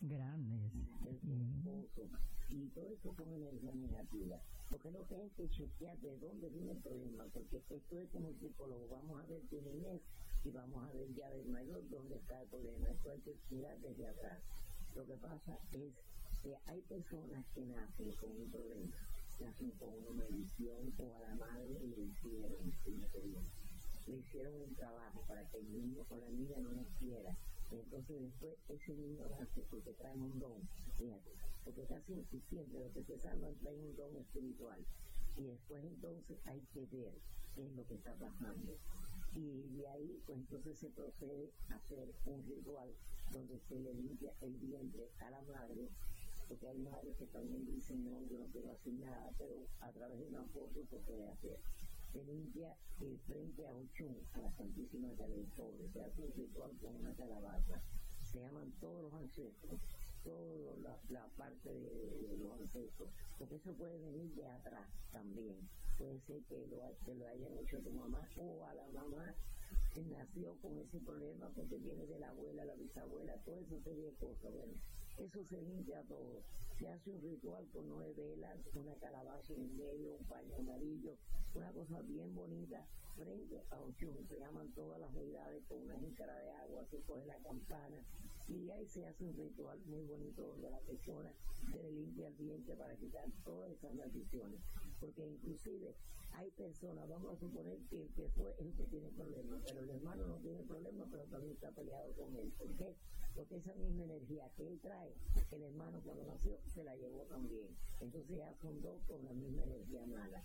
Grandes. y todo eso con energía negativa. Porque que hay que chequear de dónde viene el problema, porque esto es como psicólogo, vamos a ver tu niñez y vamos a ver ya del mayor dónde está el problema. Esto hay que mirar desde atrás. Lo que pasa es que hay personas que nacen con un problema, nacen con una maldición o a la madre le hicieron, le hicieron un trabajo para que el niño o la niña no naciera entonces después ese nace porque trae un don, fíjate, porque casi siempre lo que se salvan trae un don espiritual. Y después entonces hay que ver qué es lo que está pasando. Y de ahí, pues entonces se procede a hacer un ritual donde se le limpia el vientre a la madre, porque hay madres que también dicen, no, yo no quiero hacer nada, pero a través de una foto se puede hacer se limpia el frente a Ochun, a la Santísima del se hace un ritual con una calabaza, se llaman todos los ancestros, toda la, la, parte de, de, los ancestros, porque eso puede venir de atrás también, puede ser que lo, que lo hayan hecho tu mamá o a la mamá que nació con ese problema porque viene de la abuela, la bisabuela, todo eso sería cosa, bueno, eso se limpia todo. Se hace un ritual con nueve velas, una calabaza en el medio, un paño amarillo, una cosa bien bonita frente a Ochun. Se llaman todas las deidades con una jícara de agua, se coge la campana y ahí se hace un ritual muy bonito donde la persona se le limpia el diente para quitar todas esas maldiciones. Porque inclusive hay personas, vamos a suponer que el que fue el que tiene problemas, pero el hermano no tiene problemas, pero también está peleado con él. ¿Por qué? Porque esa misma energía que él trae, el hermano cuando nació se la llevó también. Entonces ya son dos con la misma energía mala.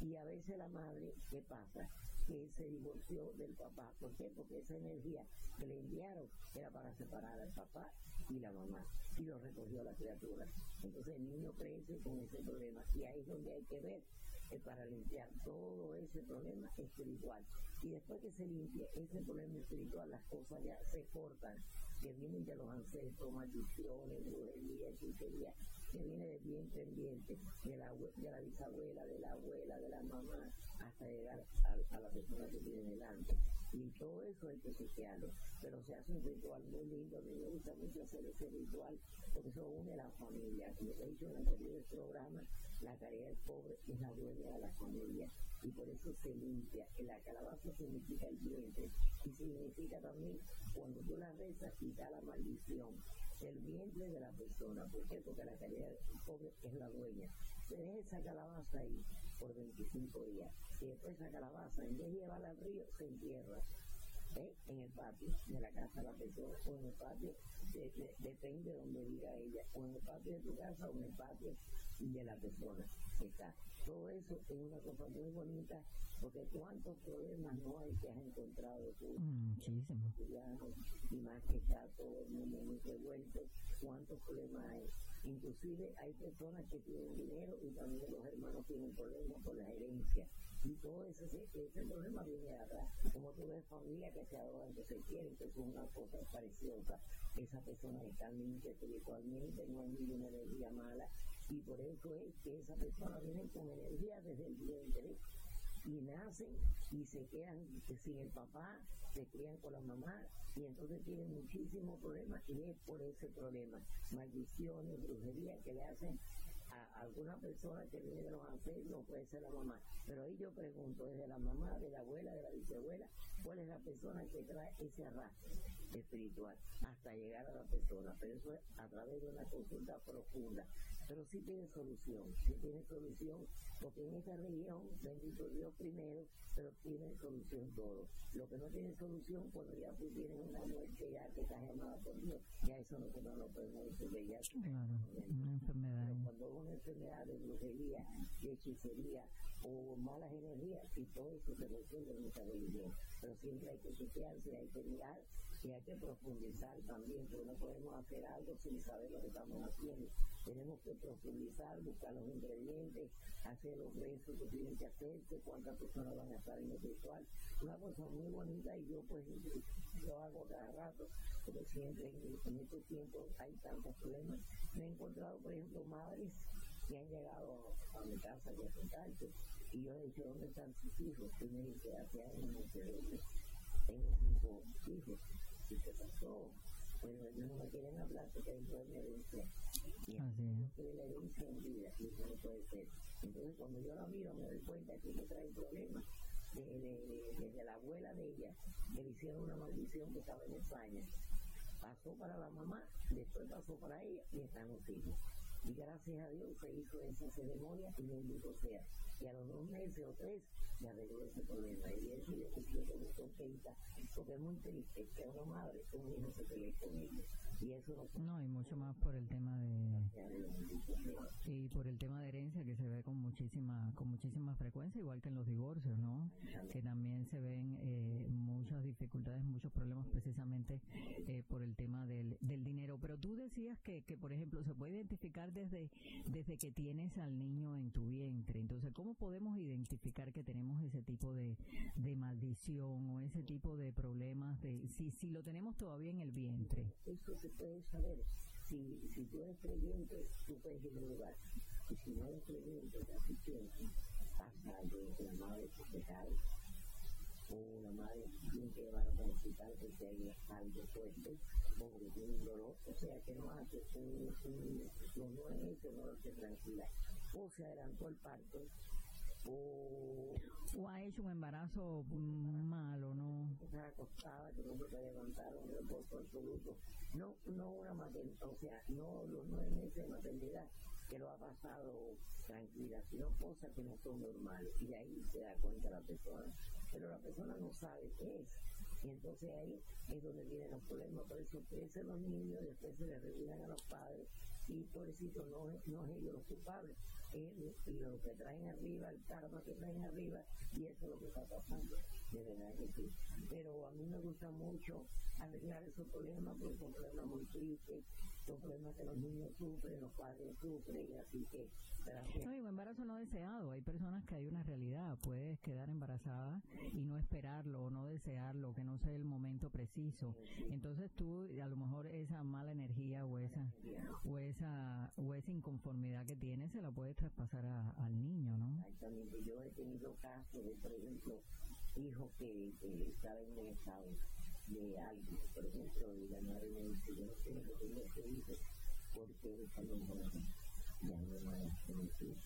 Y a veces la madre, ¿qué pasa? Que se divorció del papá. ¿Por qué? Porque esa energía que le enviaron era para separar al papá y la mamá. Y lo recogió la criatura. Entonces el niño crece con ese problema. Y ahí es donde hay que ver eh, para limpiar todo ese problema espiritual. Y después que se limpie ese problema espiritual, las cosas ya se cortan, que vienen de los ancestros, maldiciones, brujería, hechicería, que viene de vientre en vientre, de la, de la bisabuela, de la abuela, de la mamá, hasta llegar a, la persona que tiene delante. Y todo eso hay que chequearlo. Pero se hace un ritual muy lindo. A mí me gusta mucho hacer ese ritual porque eso une a la familia. Como he dicho en anteriores programas, la caridad del pobre es la dueña de la familia. Y por eso se limpia. La calabaza significa el vientre. Y significa también, cuando tú la rezas, quita la maldición el vientre de la persona. ¿Por qué? Porque la caridad del pobre es la dueña. Se deja esa calabaza ahí por 25 días. Y después esa calabaza, en vez de llevarla al río, se entierra. ¿eh? en el patio de la casa de la persona o en el patio, depende de donde diga ella, o en el patio de tu casa o en el patio de la persona. Está. Todo eso es una cosa muy bonita, porque cuántos problemas no hay que has encontrado tú. Mm, muchísimo. Y más que está todo el mundo muy revuelto, cuántos problemas hay. Inclusive hay personas que tienen dinero y también los hermanos tienen problemas por la herencia y todo ese, ese problema viene de atrás. Como tú ves familia que se adoran, que se quieren, que es una cosa preciosa. Esas personas están limpias espiritualmente, no hay ninguna energía mala. Y por eso es que esa persona viene con energía desde el vientre y nacen y se quedan sin el papá, se crían con la mamá y entonces tienen muchísimos problemas y es por ese problema, maldiciones, brujería que le hacen a alguna persona que viene de los ancestros, puede ser la mamá. Pero ahí yo pregunto, ¿es de la mamá, de la abuela, de la bisabuela? ¿Cuál es la persona que trae ese arrastre espiritual hasta llegar a la persona? Pero eso es a través de una consulta profunda. Pero sí tiene solución, sí tiene solución, porque en esta región, bendito Dios primero, pero tiene solución todo. Lo que no tiene solución, cuando ya tú tienes una muerte ya que estás llamada por Dios, ya eso nosotros no lo podemos resolver. Ya claro, una enfermedad una enfermedad de brujería, de hechicería o malas energías, y todo eso se resuelve en nuestra religión. Pero siempre hay que chequearse, hay que mirar y hay que profundizar también, porque no podemos hacer algo sin saber lo que estamos haciendo. Tenemos que profundizar, buscar los ingredientes, hacer los rezos que tienen que hacerse, cuántas personas van a estar en el ritual. Una cosa muy bonita y yo pues lo hago cada rato, porque siempre en, estos tiempos hay tantos problemas. Me he encontrado, por ejemplo, madres que han llegado a mi casa a contarse y yo he dicho, ¿dónde están sus hijos? Y me dice, hace años no sé tengo cinco hijos. ¿Y qué pasó? Bueno, ellos no me quieren hablar porque dentro de herencia. Puede ser. Entonces, cuando yo la miro, me doy cuenta que me trae problemas. Desde la abuela de ella, que le hicieron una maldición que estaba en España. Pasó para la mamá, después pasó para ella y están los hijos. Y gracias a Dios se hizo esa ceremonia y bendito sea. Y a los dos meses o tres me arregló ese problema. Y eso yo estoy muy contenta, porque es muy triste que una madre, un hijo se pelee con ella. No, y mucho más por el tema de y por el tema de herencia que se ve con muchísima con muchísima frecuencia igual que en los divorcios no que también se ven eh, muchas dificultades muchos problemas precisamente eh, por el tema del, del dinero pero tú decías que, que por ejemplo se puede identificar desde desde que tienes al niño en tu vientre entonces cómo podemos identificar que tenemos ese tipo de, de maldición o ese tipo de problemas de si si lo tenemos todavía en el vientre puedes saber. Si, si tú eres creyente, tú puedes ir. Y si no eres creyente, pasa algo, la madre se cae, o la madre tiene que llevar al hospital porque hay algo fuerte, o que tiene un dolor, o sea que no hace un, un, no, no es eso, no lo hace tranquila. O se adelantó el parto, o, o ha hecho un embarazo malo, ¿no? Está acostada, que no se puede levantar, un reposo absoluto. No, no una maternidad, o sea, no los nueve meses de maternidad que lo ha pasado tranquila, sino cosas que no son normales. Y ahí se da cuenta la persona. Pero la persona no sabe qué es. Y entonces ahí es donde vienen los problemas. Por eso crecen los niños, después se les reviran a los padres. Y por eso no, no es ellos los culpables, es lo que traen arriba, el karma que traen arriba, y eso es lo que está pasando. De verdad que sí. Pero a mí me gusta mucho arreglar esos problemas porque son problemas muy tristes, problemas que los niños sufren, los padres sufren, y así que. No digo embarazo no deseado. Hay personas que hay una realidad. Puedes quedar embarazada y no esperarlo o no desearlo, que no sea el momento preciso. Entonces tú, a lo mejor esa mala energía o esa o esa o esa inconformidad que tienes se la puedes traspasar al niño, ¿no? Exactamente. Yo he tenido casos de, por ejemplo, hijos que, que estaban en estado de algo, por ejemplo, y la madre me dice, yo no tengo que tener este hijo porque está en ya no van a permitir.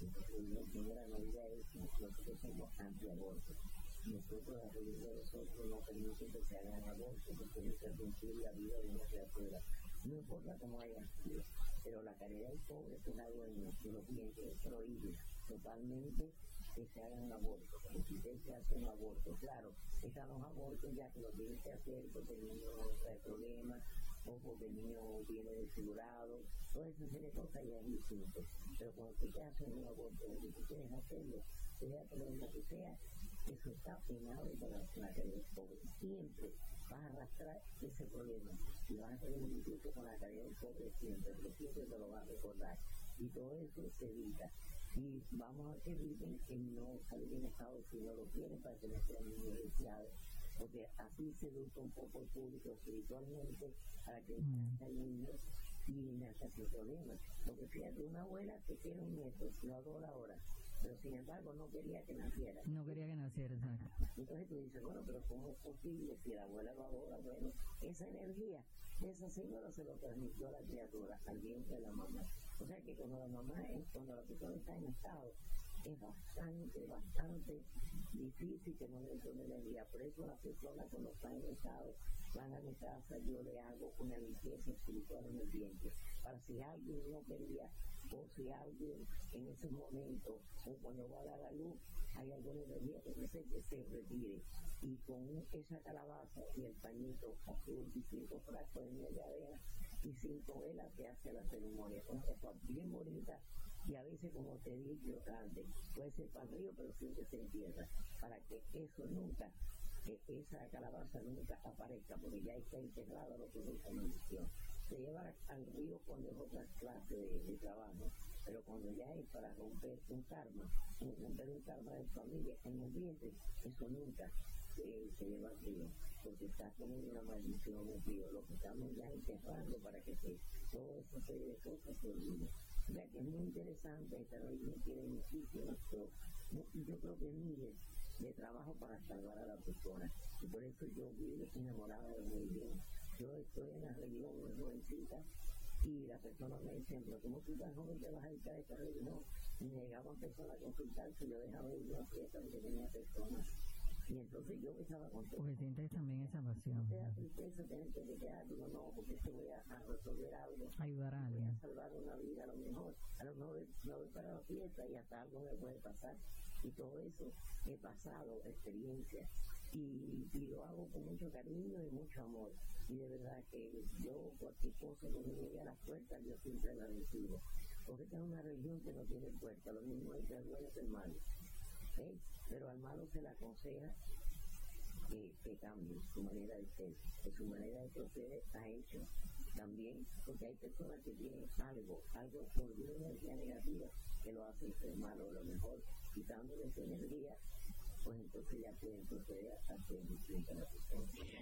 Entonces, mi gran novedad es que nosotros somos anti-aborto. Nosotros, la religión de nosotros, no permite que se hagan abortos porque es interrumpir la vida de una criatura. No importa cómo haya sido, pero la caridad del pobre es una dueña de los bienes prohíbe totalmente que se hagan abortos. Si usted se hace un aborto, claro, están los abortos ya que lo tiene que hacer porque el niño trae problemas o porque el niño viene desfigurado, toda esa serie de cosas ya es distinto. Pero cuando usted te hace un aborto, y tú quieres hacerlo, sea lo que sea, eso está penado calle pobre. Siempre vas a arrastrar ese problema y vas a tener un discurso con la calle del pobre siempre, porque siempre te lo vas a recordar. Y todo eso se evita. Y vamos a que eviten que no salir en Estado si no lo quieren para que no sean universidades porque así se educa un poco el público espiritualmente para que mm. el niño y nazca sin problemas. Porque fíjate, una abuela que tiene un nieto, lo adora ahora, pero sin embargo no quería que naciera. No quería que naciera, exacto. Entonces tú dices, bueno, pero ¿cómo es posible si la abuela lo adora? Bueno, esa energía de esa señora se lo transmitió a la criatura, al vientre de la mamá. O sea que cuando la mamá, cuando la persona está en estado, es bastante, bastante difícil que no le tome energía. Por eso la persona cuando está en estado van a mi casa, yo le hago una limpieza espiritual en el vientre. Para si alguien no quería o si alguien en ese momento o cuando va a dar la luz hay alguna energía que se, se retire y con esa calabaza y el pañito azul y cinco frascos de abeja y cinco velas que hace la ceremonia. Con esa bien bonita. Y a veces como te dije antes puede ser para río pero siempre se entierra. Para que eso nunca que esa calabaza nunca aparezca porque ya está enterrada lo que es maldición se lleva al río cuando es otra clase de, trabajo, pero cuando ya es para romper un karma, romper un karma de familia en el vientre, eso nunca se lleva al río, porque está como una maldición río, lo que estamos ya enterrando para que se, todo eso serie de cosas se olvide. Sea que es muy interesante, esta religión tiene muchísimas cosas, yo creo que miles de trabajo para salvar a la persona, y por eso yo vivo enamorada de la religión yo estoy en la muy jovencita y la persona me dice, pero como tú tan joven te vas a dedicar a esta religión? Y me llegaban personas a consultarse, yo dejaba ir una fiesta porque tenía personas. Y entonces yo estaba contento. Porque sientes también esa pasión. Te da tristeza tener que quedar, digo, no, porque te voy a, a, resolver algo. Ayudar a alguien. Voy a salvar una vida a lo mejor. A lo mejor no voy para la fiesta y hasta algo me puede pasar. Y todo eso he pasado, experiencias y, lo hago con mucho cariño y mucho amor. Y de verdad que yo, cualquier cosa que me llegue a las puertas, yo siempre la recibo. Porque esta es una religión que no tiene puerta, lo mismo es el bueno ¿eh? Pero al malo se le aconseja que, que, cambie su manera de ser, que su manera de proceder está hecho también, porque hay personas que tienen algo, algo por una energía negativa que lo hace ser malo, a lo mejor quitándole esa energía pues entonces ya pueden proceder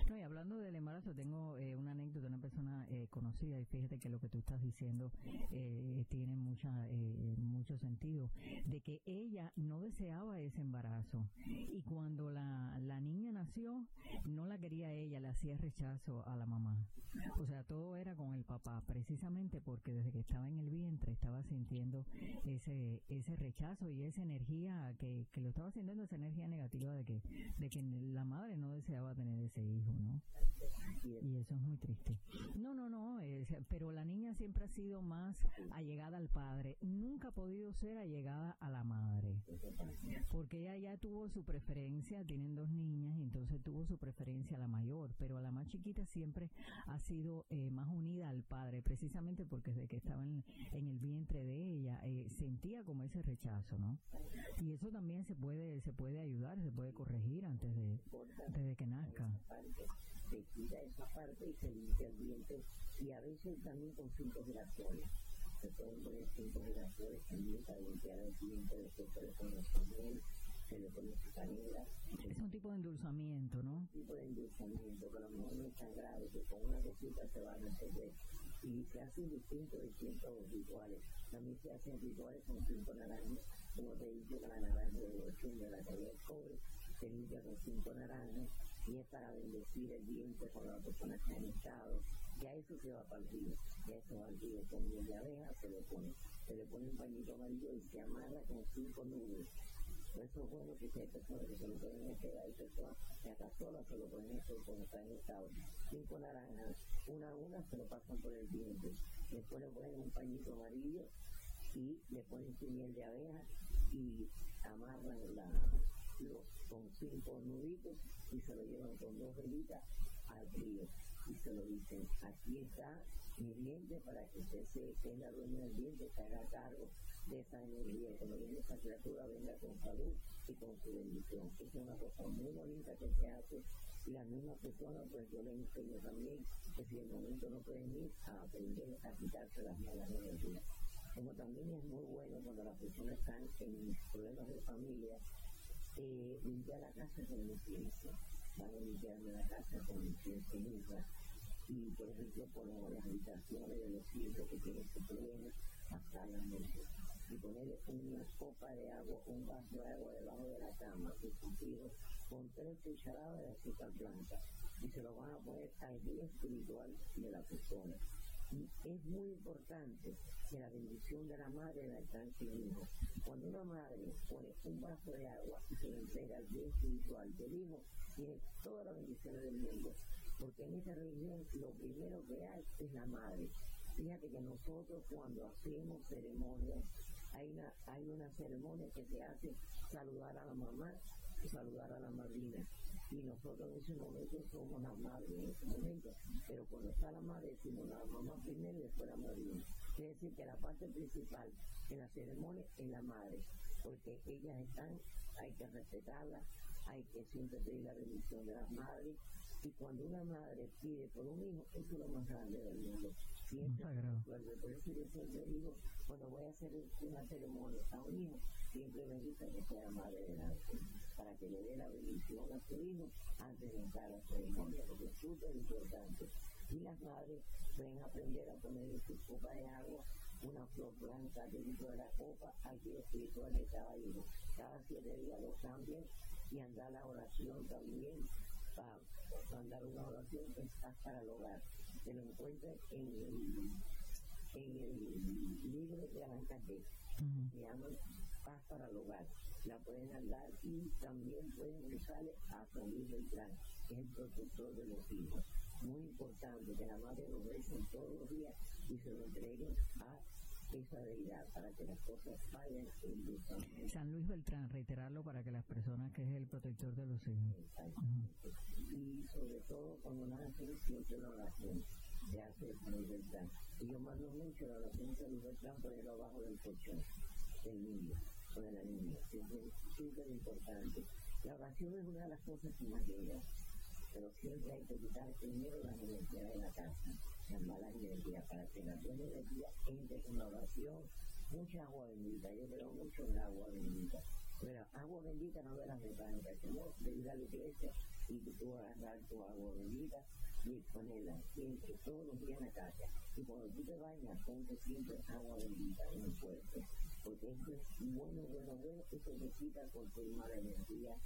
No, y hablando del embarazo, tengo eh, una anécdota de una persona eh, conocida y fíjate que lo que tú estás diciendo eh, tiene mucha eh, mucho sentido, de que ella no deseaba ese embarazo y cuando la, la niña nació, no la quería ella, le hacía rechazo a la mamá. O sea, todo era con el papá, precisamente porque desde que estaba en el vientre estaba sintiendo ese ese rechazo y esa energía que, que lo estaba sintiendo, esa energía negativa de que, de que la madre no deseaba tener ese hijo, ¿no? Eso es muy triste. No, no, no, pero la niña siempre ha sido más allegada al padre, nunca ha podido ser allegada a la madre, porque ella ya tuvo su preferencia, tienen dos niñas, y entonces tuvo su preferencia a la mayor, pero a la más chiquita siempre ha sido eh, más unida al padre, precisamente porque desde que estaba en, el vientre de ella eh, sentía como ese rechazo, ¿no? Y eso también se puede, se puede ayudar se puede corregir antes de que nazca. Se quita esa parte y se limpia el diente y a veces también con cinco girascoles. Se pueden poner cinco girascoles también para limpiar el diente, después se le pone miel, se le pone canela. Es un tipo de endulzamiento, ¿no? Un tipo de endulzamiento, lo mejor no es tan grave, que con una cosita se va a resolver. Y se hacen distintos, distintos rituales. También se hacen rituales con cinco naranjas como te dice, la naranja de de la calle del cobre, se limpia con cinco naranjas y es para bendecir el diente con la persona que ha estado. Ya eso se va para el río, ya eso va río con miel de abeja, se le pone, se le pone un pañito amarillo y se amarra con cinco nubes. eso es bueno que si hay personas que se lo pueden quedar, hay personas que hasta solas se lo pueden hacer cuando están en estado. Cinco naranjas, una a una se lo pasan por el diente, después le ponen un pañito amarillo y le ponen su miel de abeja y amarran la, los, con cinco nuditos y se lo llevan con dos velitas al río y se lo dicen, aquí está mi diente para que usted se tenga dueño del diente, se haga cargo de esa energía, cuando viene esa criatura venga con salud y con su bendición. Es una cosa muy bonita que se hace y la misma persona, pues yo le enseño también que si el momento no pueden ir a aprender a quitarse las malas energías. Como también es muy bueno cuando las personas están en problemas de familia, eh, limpiar la casa con incienso. Van a limpiarme la casa con incienso y por ejemplo por las habitaciones de los hijos que tienen ese problema, hasta la noche y ponerle una copa de agua, un vaso de agua debajo de la cama, hijos con tres cucharadas de azúcar blanca y se lo van a poner al día espiritual de la persona. Y es muy importante que la bendición de la madre la alcance el hijo. Cuando una madre pone un vaso de agua y se lo entrega al día espiritual del hijo, tiene todas las bendiciones del mundo. Porque en esta religión lo primero que hay es la madre. Fíjate que nosotros cuando hacemos ceremonias hay una, hay una ceremonia que se hace saludar a la mamá y saludar a la madrina. Y nosotros en ese momento somos la madre en ese momento. Pero cuando está la madre decimos la mamá primero y después la madrina. Quiere decir que la parte principal en la ceremonia es la madre, porque ellas están, hay que respetarlas, hay que siempre pedir la bendición de las madres. Y cuando una madre pide por un hijo, eso es lo más grande del mundo siempre Por eso yo siempre digo, cuando voy a hacer una ceremonia a un hijo, siempre me gusta que sea madre de la para que le dé la bendición a su hijo antes de entrar a la ceremonia, porque es súper importante. Y las madres pueden aprender a poner en su copa de agua una flor blanca dentro de la copa pie espiritual de cada hijo. Cada siete días lo cambian y andar la oración también, para mandar una oración que está para el hogar se lo encuentran en el, en el libro de Arancate, uh se llama Paz para el Hogar. La pueden andar y también pueden usarle a San Beltrán, que es el protector de los hijos. Muy importante que la madre lo recen todos los días y se lo entreguen a esa deidad para que las cosas vayan en San Luis Beltrán, reiterarlo para que las personas que es el protector de los hijos. Y sobre todo cuando nace siempre la oración se hace San Luis Beltrán. Y yo mando mucho la oración de San Luis Beltrán ponerlo abajo del colchón del niño o de la niña. Es súper importante. La oración es una de las cosas que más llega, pero siempre hay que quitar primero la energía de la casa las malas energías, para que la buena energía entre con la oración, mucha agua bendita, yo creo mucho en agua bendita. Pero agua bendita no de las mecánicas, sino de ir a la iglesia y tú agarrar tu agua bendita y ponerla siempre, todos los días en la casa. Y cuando tú te bañas, ponte siempre agua bendita en el cuerpo. Porque eso es bueno, bueno, bueno, eso te quita cualquier mala energía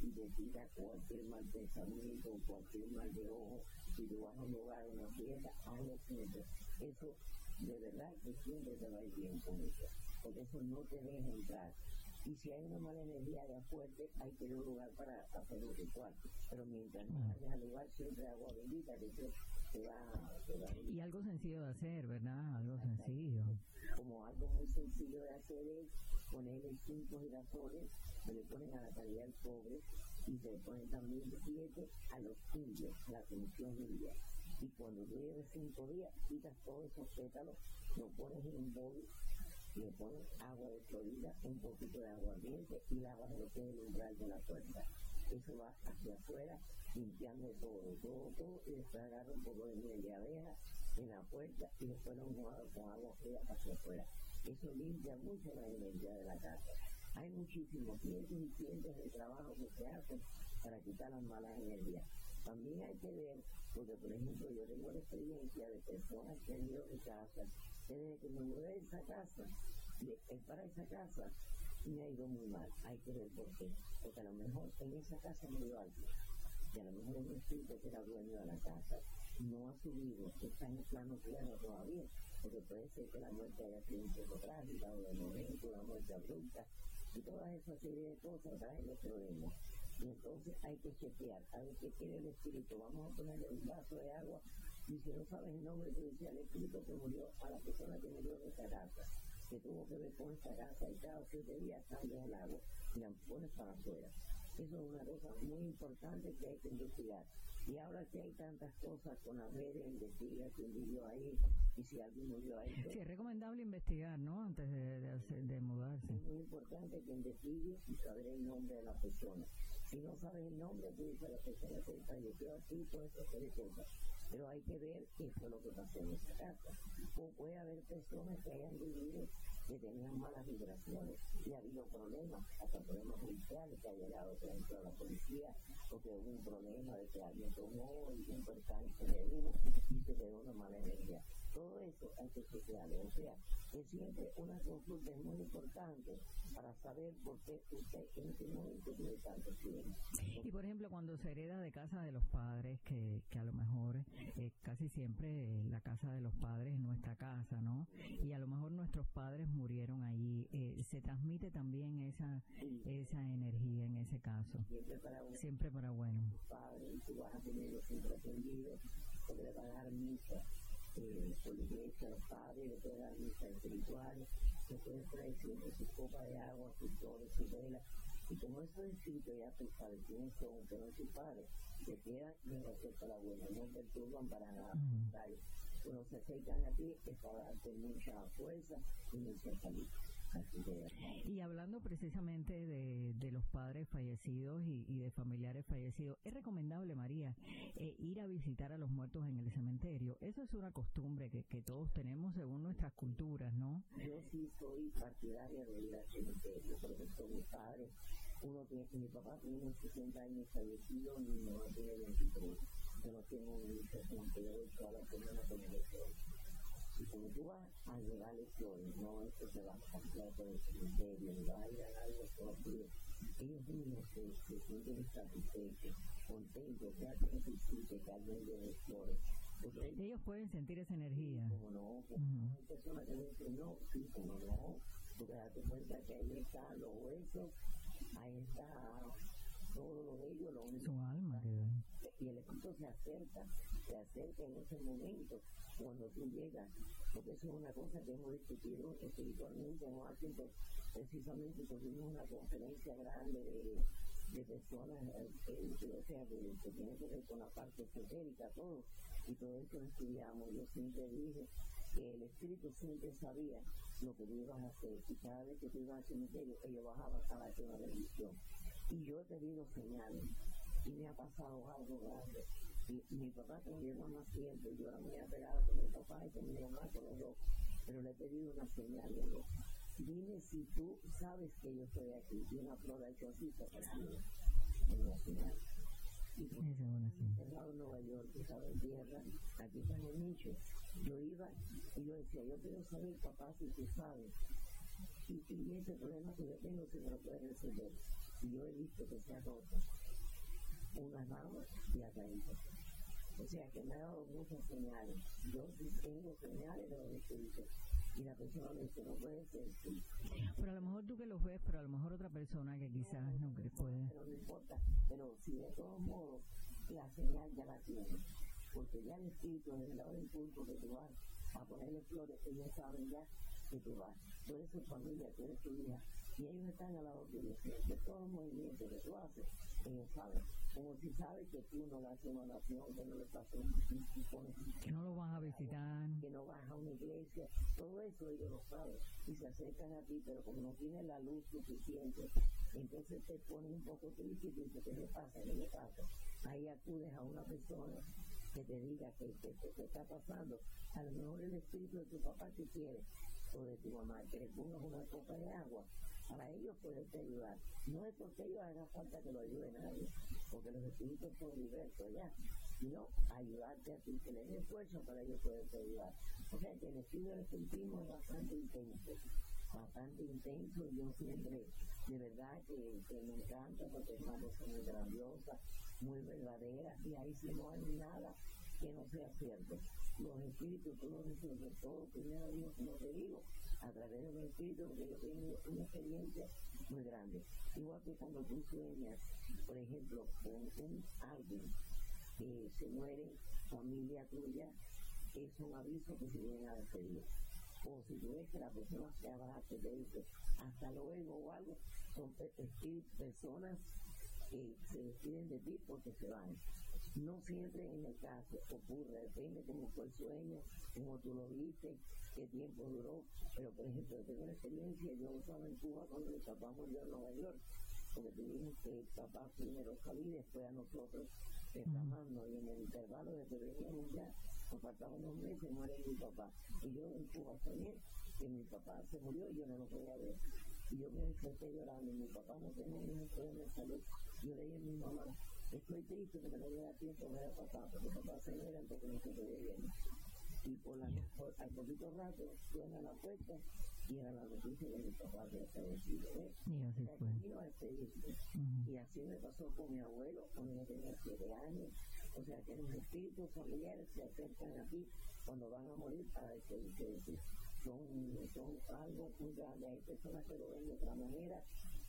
quita cualquier mal pensamiento, cualquier mal de ojo si tú vas a un lugar, una fiesta, hazlo siempre. Eso de verdad que siempre te va a ir bien con eso, porque eso no te deja entrar. Y si hay una mala energía de fuerte, hay que ir a un lugar para hacer un ritual. Pero mientras no vayas al lugar, siempre agua bendita, que a Y algo sencillo de hacer, ¿verdad? Algo sencillo. Como algo muy sencillo de hacer es ponerle cinco girasoles, se le ponen a la calidad del pobre, y se ponen también siete a los indios, la comisión india. Y cuando tú lleves cinco días, quitas todos esos pétalos, lo pones en un bol, le pones agua de florida, un poquito de agua ardiente y lavas lo que es el umbral de la puerta. Eso va hacia afuera, limpiando todo, todo, todo, y después agarra un poco de miel de abeja en la puerta y después lo enjuaga con agua fría hacia afuera. Eso limpia mucho la energía de la casa. Hay muchísimos cientos y cientos de trabajos que se hacen para quitar las malas energías. También hay que ver, porque por ejemplo yo tengo la experiencia de personas que han ido de casa, que desde que me mudé esa casa, de, para esa casa, me ha ido muy mal. Hay que ver por qué. Porque a lo mejor en esa casa murió alguien. Y a lo mejor un espíritu que era dueño de la casa no ha subido, está en el plano tierra todavía, porque puede ser que la muerte haya sido un poco trágica o de momento, una muerte abrupta, y todas esas serie de cosas traen los problemas. Y entonces hay que chequear, a ver qué quiere el espíritu. Vamos a ponerle un vaso de agua y si no sabes el nombre, tú dices al espíritu que murió, a la persona que murió de esa casa, que tuvo que ver con esa casa y cada siete días cambia el agua. y la pones para afuera. Eso es una cosa muy importante que hay que investigar. Y ahora que hay tantas cosas con las redes, investiga quién vivió ahí y si alguien murió ahí. Sí, es recomendable investigar, ¿no? Antes de, de, hacer- de mudarse. Es muy importante que investigues y saber el nombre de la persona. Si no sabes el nombre, tú dices la persona que falleció aquí, por eso se cosas. Pero hay que ver qué fue lo que pasó en esa casa. O puede haber personas que hayan vivido que tenían malas vibraciones y ha habido problemas, hasta problemas judiciales que ha llegado, por ejemplo, a la policía, porque hubo un problema de que alguien tomó y un percance de uno y se quedó una mala energía. Todo eso hay que chequearlo. O sea, es siempre una consulta muy importante para saber por qué usted en este momento tiene tantos bienes. Y por ejemplo, cuando se hereda de casa de los padres, que, que a lo mejor eh, casi siempre la casa de los padres es nuestra casa, ¿no? Y a lo mejor nuestros padres murieron allí, eh, se transmite también esa, esa energía en ese caso, Siempre para un siempre para bueno. padre tú vas a siempre atendido, porque le van a dar misa eh, por la iglesia a los padres, le puede dar misa espiritual, le puede traer siempre su copa de agua, su flores, su vela. Y como es escrito, ya tú sabes quiénes son, que no es tu padre, te quedan y no ser para bueno, no perturban para nada. Mm. Cuando se acercan a ti es para darte mucha fuerza y mucha salud. Y hablando precisamente de, de los padres fallecidos y, y de familiares fallecidos, es recomendable, María, eh, ir a visitar a los muertos en el cementerio. Eso es una costumbre que, que todos tenemos según nuestras culturas, ¿no? Yo sí soy partidaria de ir al cementerio, porque con mi padre, uno tiene, mi papá tiene 60 años fallecido, mi mamá tiene 23. Yo no tengo un hijo, como que yo doy toda la semana con el Y como tú vas a llevar lecciones, no esto se va a cambiar por el cementerio, ni va a ir a dar los propios. Ellos mismos se, se sienten satisfechos, contentos, que hacen que existe, que alguien de lectores. Porque ellos pueden sentir esa energía. como no, como hay personas que dicen no, sí, como no, porque date cuenta que ahí están los huesos, ahí está todo lo de ellos, lo único y el espíritu se acerca, se acerca en ese momento cuando tú llegas, porque eso es una cosa que hemos discutido espiritualmente en Washington, precisamente tuvimos una conferencia grande de, de personas, eh, eh, o sea, que, que tiene que ver con la parte esotérica, todo, y todo eso estudiamos. Yo siempre dije que el espíritu siempre sabía lo que tú ibas a hacer, y cada vez que tú ibas al cementerio, ellos bajaban a darte una bendición. Y yo he pedido señales me ha pasado algo grande. Y mi papá mi mamá siempre, yo era muy apegada con mi papá y con mi mamá, con los dos, pero le he pedido una señal, le digo, dime si tú sabes que yo estoy aquí, y una flor de ti, en la señal. Y Esa es una señal. cerrado en Nueva York, estaba en tierra, aquí está en el nicho. Yo iba y yo decía, yo quiero saber, papá, si tú sabes. Y, y ese problema que yo tengo, si me lo puedes resolver. Y yo he visto que se ha roto unas ramas y ha caído. O sea que me ha dado muchas señales. Yo tengo señales de los espíritus. Y la persona me dice, no puede ser, sí, Pero a lo mejor tú que los ves, pero a lo mejor otra persona que quizás no que puede. pero no importa. Pero si de todos modos la señal ya la tiene, porque ya el espíritu, desde la hora del punto que tú vas a ponerle flores, ellos saben ya que tú vas. Tú eres su familia, tú eres tu hija, y ellos están al lado tuyo. De todos los movimientos que tú haces, saben. Como si sabes que tú no le haces una oración, que no le pasas un Que no los vas a visitar. que no vas a una iglesia, todo eso ellos lo saben y se acercan a ti, pero como no tienes la luz suficiente, entonces te pones un poco triste y dices, ¿qué me pasa? ¿Qué me pasa? Ahí acudes a una persona que te diga que, que, que te está pasando. A lo mejor el espíritu de tu papá te quiere, o de tu mamá, que le pongas una copa de agua. Para ellos poderte ayudar. No es porque ellos haga falta que lo ayude nadie, porque los espíritus son diversos ya, sino ayudarte a ti, que le des fuerza para ellos poderte ayudar. O sea que el estudio del espiritismo es bastante intenso, bastante intenso. Yo siempre, de verdad, que, me encanta porque es una muy grandiosa, muy verdadera, y ahí sí no hay nada que no sea cierto. Los espíritus, tú los resuelves todo, primero Dios, como te digo, a través de los espíritus, porque yo tengo una experiencia muy grande. Igual que cuando tú sueñas, por ejemplo, con un alguien que se muere, familia tuya, es un aviso que se viene a despedir. o si tú ves que la persona se abraza te dice hasta luego o algo, son personas que se despiden de ti porque se van. No siempre en el caso ocurre, depende cómo fue el sueño, cómo tú lo viste, qué tiempo duró. Pero, por ejemplo, yo tengo una experiencia, yo estaba en Cuba cuando mi papá murió en Nueva York, porque tuvimos que el papá primero salir, después a nosotros reclamando, y en el intervalo de que veníamos ya, nos faltaban unos meses, muere mi papá. Y yo en Cuba soñé que mi papá se murió y yo no lo podía ver. Y yo me desperté llorando, y mi papá no tenía ningún problema de salud. Yo leí a mi mamá, estoy triste porque no me da tiempo de ver a papá, porque papá se muere porque no se podía ver. Y por la, por, al poquito rato suena la puerta y era la noticia de mi papá que ¿eh? Y así fue. Y así me pasó con mi abuelo cuando yo tenía siete años. O sea que los espíritus familiares se acercan a ti cuando van a morir para decirte que son, son algo muy grande. Hay personas que lo ven de otra manera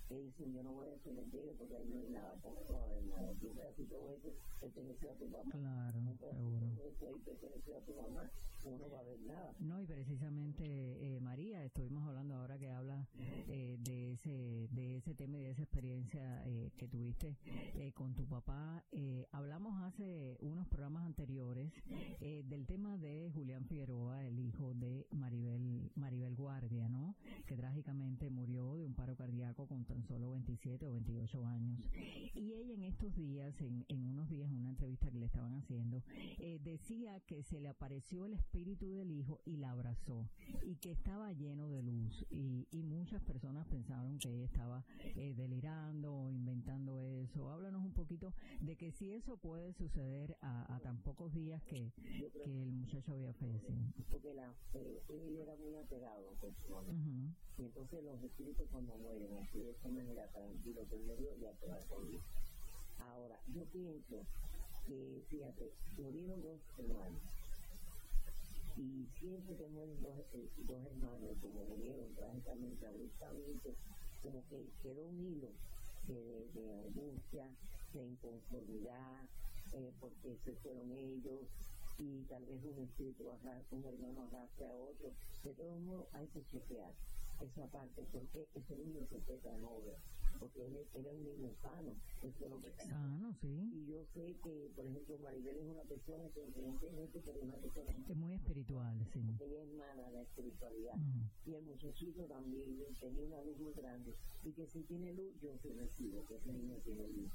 que dicen yo no voy a cementerio porque ahí no hay nada, por no hay nada. Tu pedacito este perteneció a tu papá. Claro, seguro. Ahí perteneció a tu mamá, uno va a ver nada. No, y precisamente eh, María, estuvimos hablando ahora que habla eh, de ese de ese tema y de esa experiencia eh, que tuviste eh, con tu papá. Eh, hablamos hace unos programas anteriores eh, del tema de Julián Figueroa, el hijo de Maribel Maribel Guardia, ¿no? Que trágicamente murió de un paro cardíaco con tan solo 27 o 28 años. Y ella en estos días, en, en unos días, en una entrevista que le estaban haciendo, decía que se le apareció el espíritu del hijo y la abrazó y que estaba lleno de luz. Y, y muchas personas pensaron que ella estaba eh, delirando o inventando eso. Háblanos un poquito de que si eso puede suceder a, a tan pocos días que, que el muchacho había fallecido. Porque la, eh, él era muy apegado personas. Ujú. Y entonces los espíritus cuando mueren así de esa manera tranquilo que medio ya te va a. Ahora, yo pienso que, fíjate, murieron dos hermanos. Y siempre mueren dos, dos hermanos, como murieron trágicamente, como que quedó un hilo de, angustia, de inconformidad, eh, porque se fueron ellos, y tal vez un espíritu un hermano arrastre a otro. De todos modos, hay que chequear esa parte, porque ese niño se puede mover, porque él era un niño sano, eso es lo que Sano, sí. y yo sé que, por ejemplo, Maribel es una persona que evidentemente es una persona Es muy espiritual, sí. ella emana la espiritualidad. Mm. Y el muchachito también tenía una luz muy grande. Y que si tiene luz, yo se recibo que ese niño tiene luz.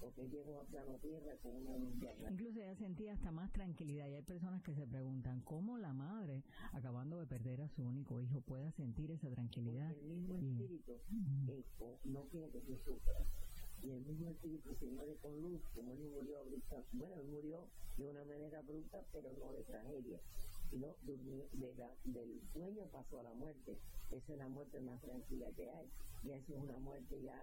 Porque llegó a plano tierra con una acá. Incluso ella sentía hasta más tranquilidad y hay personas que se preguntan cómo la madre, acabando de perder a su único hijo, pueda sentir esa tranquilidad. Porque el mismo Y- espíritu eh, no quiere que se sufra. Y el mismo espíritu se muere con luz, como él murió abrupta. Bueno, él murió de una manera abrupta, pero no de tragedia. Durmió, de del sueño pasó a la muerte. Esa es la muerte más tranquila que hay. Y eso es una muerte ya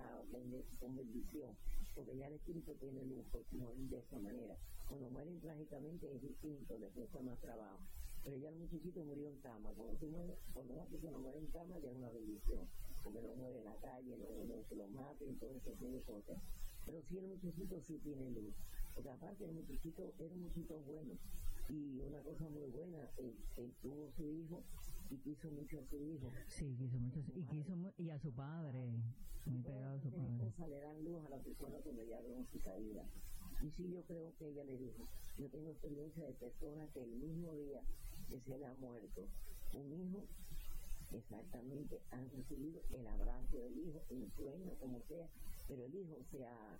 con bendición. Porque ya el espíritu tiene luz, porque morir de esa manera. Cuando mueren trágicamente es distinto, les cuesta más trabajo. Pero ya el muchachito murió en cama. Cuando, tú mueres- cuando una persona muere en cama ya es una bendición. Porque no muere en la calle, no, no se lo maten, todo ese tipo de cosas. Pero sí el muchachito sí tiene luz. Porque aparte el muchachito era un muchachito bueno. Y una cosa muy buena, él, él tuvo su hijo y quiso mucho a su hijo. Sí, quiso mucho. Y quiso y a su padre, muy pegado a su padre. cosas le dan luz a la persona cuando ya vieron su caída. Y sí, yo creo que ella le dijo, yo tengo experiencia de personas que el mismo día que se le ha muerto un hijo, exactamente han recibido el abrazo del hijo, en sueño, como sea, pero el hijo se ha,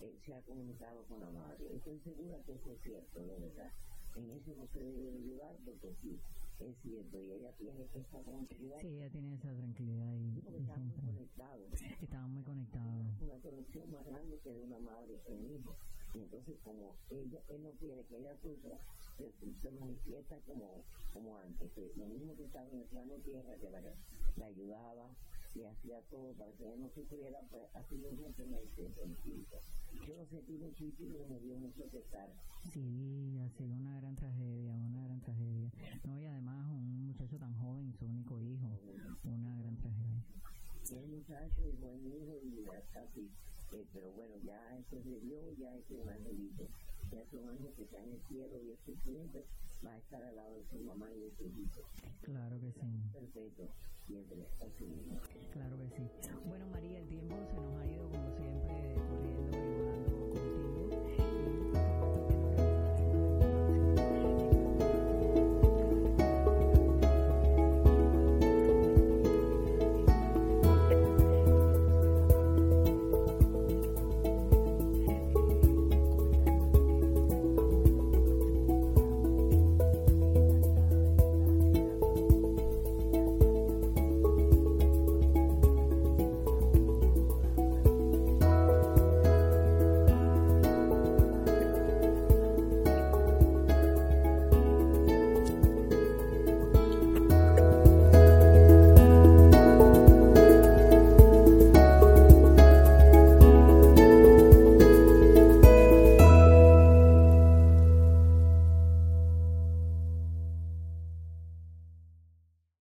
eh, se ha comunicado con la madre. Estoy segura que eso es cierto, de verdad. En eso no se debe de dudar porque sí, es cierto, y ella tiene esa tranquilidad. Sí, ella tiene esa tranquilidad y, porque y estamos siempre conectados estaban muy conectados. una conexión más grande que de una madre y un hijo. Y entonces, como ella, él no quiere que ella sufra, se, se manifiesta como, como antes, que lo mismo que estaba en el plano tierra, que la, la ayudaba y hacía todo para que no sufriera, pues así mismo se manifiesta en espíritu. Yo lo sentí muchísimo y me dio mucho pesar. Sí, ha sido una gran tragedia, una gran tragedia. No, y además un muchacho tan joven, su único hijo, una gran tragedia. El muchacho y buen hijo y casi, eh, pero bueno, ya eso es de Dios, ya es un angelito, ya es un ángel que está en el cielo y es suficiente, va a estar al lado de su mamá y de su hijo. Claro que sí. Perfecto, siempre así mismo.